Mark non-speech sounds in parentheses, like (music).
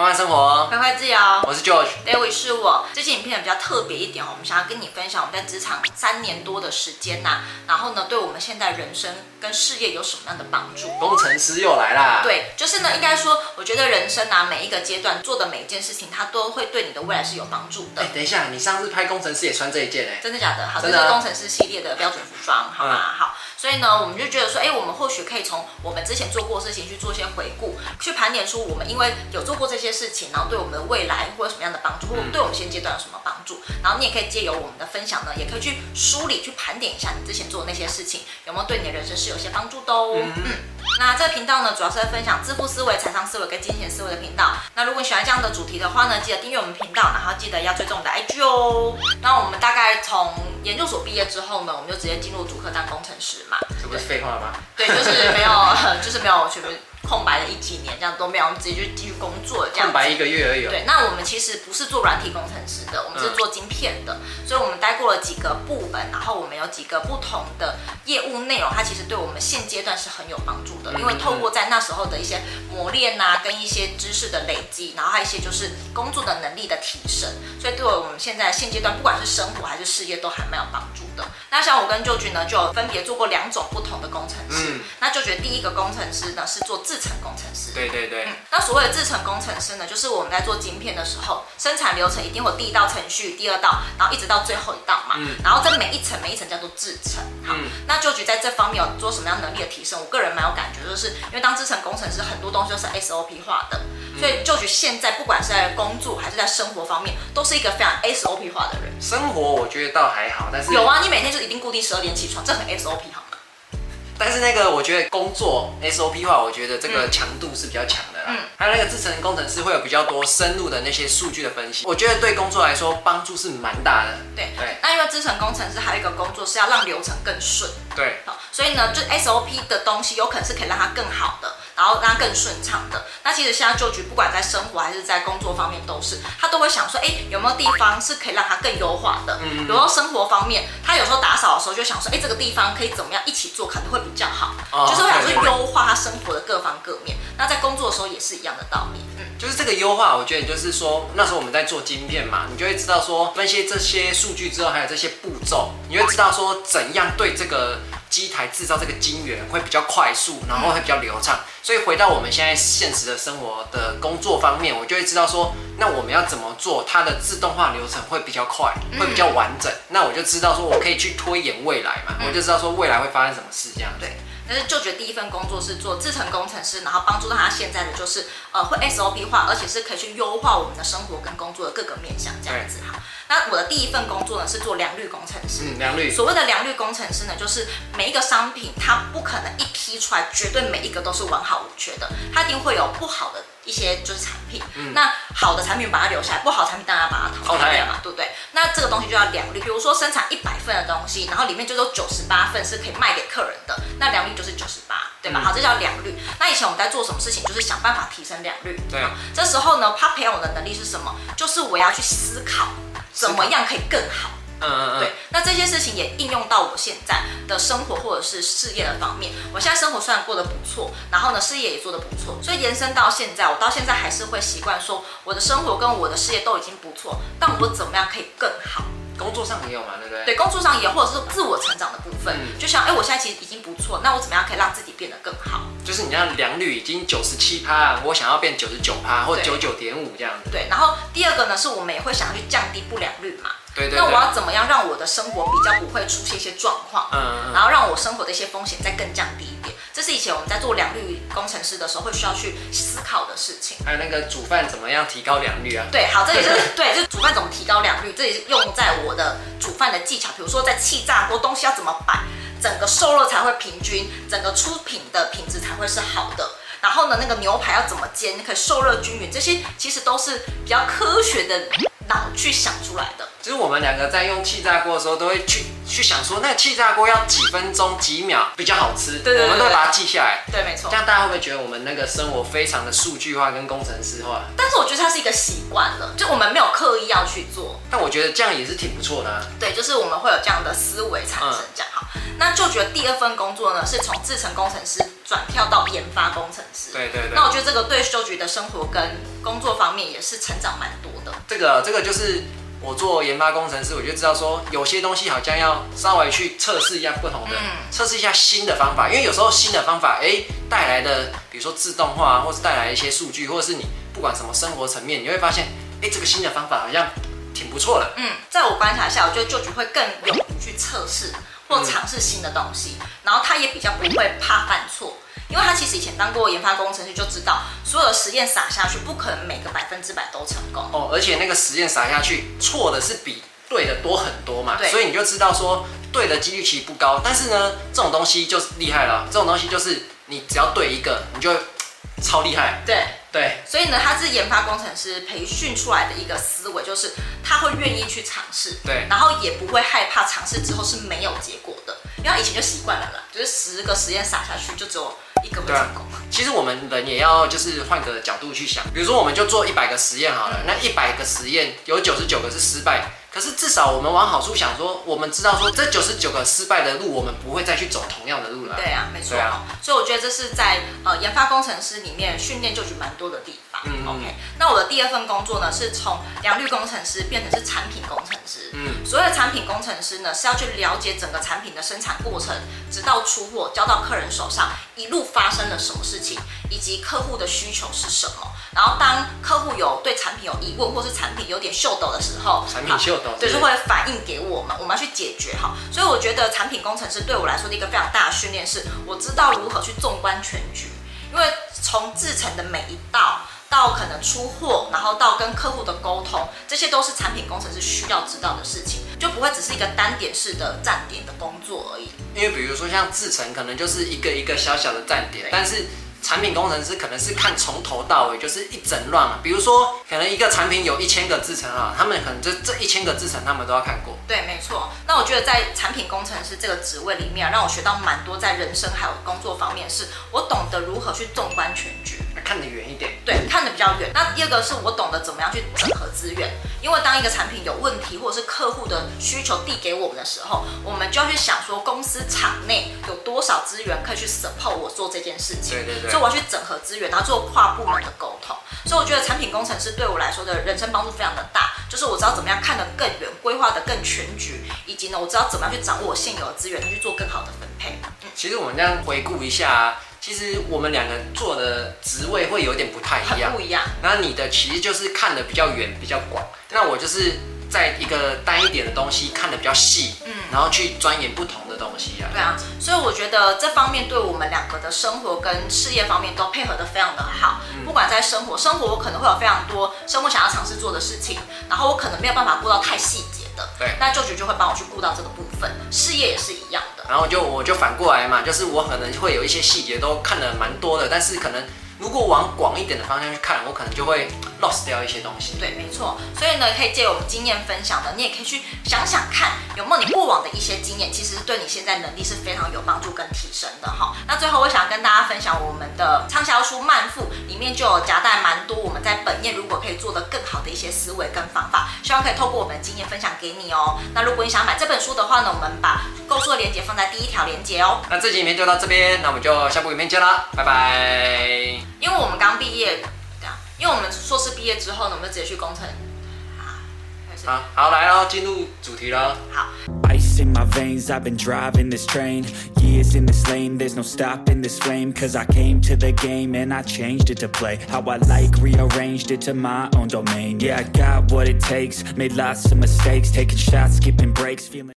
慢慢生活，快快自由。我是 George，这位是我。这期影片比较特别一点哦，我们想要跟你分享我们在职场三年多的时间呐、啊，然后呢，对我们现在人生跟事业有什么样的帮助？工程师又来啦。对，就是呢，应该说，我觉得人生啊，每一个阶段做的每一件事情，它都会对你的未来是有帮助的。哎，等一下，你上次拍工程师也穿这一件哎？真的假的？好，这是工程师系列的标准服装，好吗？嗯、好。所以呢，我们就觉得说，哎，我们或许可以从我们之前做过的事情去做一些回顾，去盘点出我们因为有做过这些事情，然后对我们的未来会有什么样的帮助，或者对我们现阶段有什么帮助。然后你也可以借由我们的分享呢，也可以去梳理、去盘点一下你之前做的那些事情有没有对你的人生是有些帮助的哦。嗯，嗯，那这个频道呢，主要是在分享致富思维、财商思维跟金钱思维的频道。那如果你喜欢这样的主题的话呢，记得订阅我们频道，然后记得要追踪我们的 IG 哦。那我们大概从研究所毕业之后呢，我们就直接进入主科当工程师嘛。这不是废话吗。对，就是没有，(laughs) 就是没有全部空白了一几年，这样都没有，我们直接就继续工作，这样空白一个月而已。对，那我们其实不是做软体工程师的，我们是做晶片的，嗯、所以我们待过了几个部门，然后我们有几个不同的业务内容，它其实对我们现阶段是很有帮助的，因为透过在那时候的一些磨练呐、啊，跟一些知识的累积，然后还有一些就是工作的能力的提升，所以对我们现在现阶段，不管是生活还是事业，都还蛮有帮助的。那像我跟舅舅呢，就分别做过两种不同的工程师。嗯、那就觉得第一个工程师呢是做制程工程师。对对对。嗯、那所谓的制程工程师呢，就是我们在做晶片的时候，生产流程一定会有第一道程序，第二道，然后一直到最后一道嘛。嗯、然后这每一层每一层叫做制程。好。嗯、那就局在这方面有做什么样能力的提升？我个人蛮有感觉，就是因为当制程工程师，很多东西都是 SOP 化的，嗯、所以就局现在不管是在工作还是在生活方面，都是一个非常 SOP 化的人。生活我觉得倒还好，但是有啊，你每天就一定固定十二点起床，这很 SOP 好吗？但是那个我觉得工作 SOP 化，我觉得这个强度是比较强的啦。嗯，还有那个制程工程师会有比较多深入的那些数据的分析，我觉得对工作来说帮助是蛮大的。对对，那因为制程工程师还有一个工作是要让流程更顺。对，好，所以呢，就 SOP 的东西有可能是可以让它更好的。然后让它更顺畅的。那其实现在就局不管在生活还是在工作方面都是，他都会想说，哎，有没有地方是可以让它更优化的？嗯，比如说生活方面，他有时候打扫的时候就想说，哎，这个地方可以怎么样一起做，可能会比较好。哦，就是会想说优化他生活的各方各面。那在工作的时候也是一样的道理。嗯，就是这个优化，我觉得就是说，那时候我们在做晶片嘛，你就会知道说，分析这些数据之后，还有这些步骤，你会知道说怎样对这个。机台制造这个晶圆会比较快速，然后会比较流畅。所以回到我们现在现实的生活的工作方面，我就会知道说，那我们要怎么做，它的自动化流程会比较快，会比较完整。那我就知道说我可以去推演未来嘛，我就知道说未来会发生什么事这样。对。但是就觉得第一份工作是做制程工程师，然后帮助到他现在的就是呃会 SOP 化，而且是可以去优化我们的生活跟工作的各个面向这样子哈。那我的第一份工作呢是做良率工程师。嗯，良率。所谓的良率工程师呢，就是每一个商品它不可能一批出来绝对每一个都是完好无缺的，它一定会有不好的。一些就是产品，嗯、那好的产品把它留下来，不好的产品当然把它淘汰掉嘛，对不对？那这个东西就要良率，比如说生产一百份的东西，然后里面就有九十八份是可以卖给客人的，那良率就是九十八，对吧？嗯、好，这叫良率。那以前我们在做什么事情，就是想办法提升良率。对，这时候呢，他培养我的能力是什么？就是我要去思考怎么样可以更好。嗯嗯嗯，对，那这些事情也应用到我现在的生活或者是事业的方面。我现在生活虽然过得不错，然后呢，事业也做得不错，所以延伸到现在，我到现在还是会习惯说，我的生活跟我的事业都已经不错，但我怎么样可以更好？工作上也有嘛，对不对？对，工作上也或者是自我成长的部分，嗯、就像哎，我现在其实已经不错，那我怎么样可以让自己变得更好？就是你那良率已经九十七趴，我想要变九十九趴或九九点五这样子。对，然后第二个呢，是我们也会想要去降低不良率嘛。对，对对。那我要怎么样让我的生活比较不会出现一些状况？嗯。然后让我生活的一些风险再更降低一点，这是以前我们在做良率工程师的时候会需要去思考的事情。还有那个煮饭怎么样提高良率啊？对，好，这里是 (laughs) 对，就是煮饭怎么提高良率，这也是用在我的煮饭的技巧，比如说在气炸锅东西要怎么摆，整个受热才会平均，整个出品的品质才会是好的。然后呢，那个牛排要怎么煎，可以受热均匀，这些其实都是比较科学的脑去想出来的。就是我们两个在用气炸锅的时候，都会去去想说，那个气炸锅要几分钟几秒比较好吃，对，对，对，对，我们都会把它记下来。对，没错。这样大家会不会觉得我们那个生活非常的数据化跟工程师化？但是我觉得它是一个习惯了，就我们没有刻意要去做。但我觉得这样也是挺不错的啊。对，就是我们会有这样的思维产生，这样好。那就觉得第二份工作呢，是从制程工程师转跳到研发工程师。对对对。那我觉得这个对秀菊的生活跟工作方面也是成长蛮多的。这个这个就是我做研发工程师，我就知道说有些东西好像要稍微去测试一下不同的，嗯、测试一下新的方法，因为有时候新的方法哎带来的，比如说自动化，或是带来一些数据，或者是你不管什么生活层面，你会发现哎这个新的方法好像挺不错的。嗯，在我观察下，我觉得秀菊会更勇于去测试。或尝试新的东西，然后他也比较不会怕犯错，因为他其实以前当过研发工程师，就知道所有的实验撒下去，不可能每个百分之百都成功哦。而且那个实验撒下去，错的是比对的多很多嘛，对，所以你就知道说对的几率其实不高。但是呢，这种东西就是厉害了，这种东西就是你只要对一个，你就超厉害。对。对，所以呢，他是研发工程师培训出来的一个思维，就是他会愿意去尝试，对，然后也不会害怕尝试之后是没有结果的，因为他以前就习惯了啦，就是十个实验撒下去就只有一个会成功。其实我们人也要就是换个角度去想，比如说我们就做一百个实验好了，嗯、那一百个实验有九十九个是失败。可是至少我们往好处想说，说我们知道说这九十九个失败的路，我们不会再去走同样的路了。对啊，没错。啊、所以我觉得这是在呃研发工程师里面训练就蛮多的地方。嗯，OK。那我的第二份工作呢，是从良率工程师变成是产品工程师。嗯，所谓的产品工程师呢，是要去了解整个产品的生产过程，直到出货交到客人手上，一路发生了什么事情，以及客户的需求是什么。然后当客户有对产品有疑问，或是产品有点秀抖的时候，产品秀抖，就是会反映给我们，我们要去解决哈。所以我觉得产品工程师对我来说的一个非常大的训练是，我知道如何去纵观全局，因为从制成的每一道到可能出货，然后到跟客户的沟通，这些都是产品工程师需要知道的事情，就不会只是一个单点式的站点的工作而已。因为比如说像制程，可能就是一个一个小小的站点，但是。产品工程师可能是看从头到尾，就是一整乱啊。比如说，可能一个产品有一千个制程啊，他们可能这这一千个制程他们都要看过。对，没错。那我觉得在产品工程师这个职位里面，让我学到蛮多在人生还有工作方面，是我懂得如何去纵观全局，看得远一点。对，看得比较远。那第二个是我懂得怎么样去整合资源，因为当一个产品有问题，或者是客户的需求递给我们的时候，我们就要去想说，公司场内有多少资源可以去 support 我做这件事情。对对对。所以我要去整合资源，然后做跨部门的沟通。所以我觉得产品工程师对我来说的人生帮助非常的大，就是我知道怎么样看得更远，规划得更全局，以及呢，我知道怎么样去掌握我现有的资源，去做更好的分配。嗯，其实我们这样回顾一下，其实我们两个做的职位会有点不太一样，不一样。那你的其实就是看的比较远，比较广，那我就是。在一个单一点的东西看的比较细，嗯，然后去钻研不同的东西啊。对啊，所以我觉得这方面对我们两个的生活跟事业方面都配合的非常的好。嗯，不管在生活，生活我可能会有非常多生活想要尝试做的事情，然后我可能没有办法过到太细节的，对，那舅舅就会帮我去顾到这个部分。事业也是一样的。然后就我就反过来嘛，就是我可能会有一些细节都看得蛮多的，但是可能。如果往广一点的方向去看，我可能就会 lost 掉一些东西。对，没错。所以呢，可以借我们经验分享的，你也可以去想想看，有没有你过往的一些经验，其实对你现在能力是非常有帮助跟提升的哈。那最后，我想跟大家分享我们的畅销书《慢富》里面就有夹带蛮多我们在本业如果可以做得更好的一些思维跟方法，希望可以透过我们的经验分享给你哦。那如果你想买这本书的话呢，我们把购书的链接放在第一条链接哦。那这集影片就到这边，那我们就下部影片见啦，拜拜。因为我们刚毕业，因为我们硕士毕业之后呢，我们就直接去工程。好，好，来喽，进入主题了。好。in my veins. I've been driving this train Years in this lane. There's no stopping this flame Cause I came to the game And I changed it to play. How I like Rearranged it to my own domain. Yeah, I got what it takes Made lots of mistakes Taking shots, skipping breaks Feeling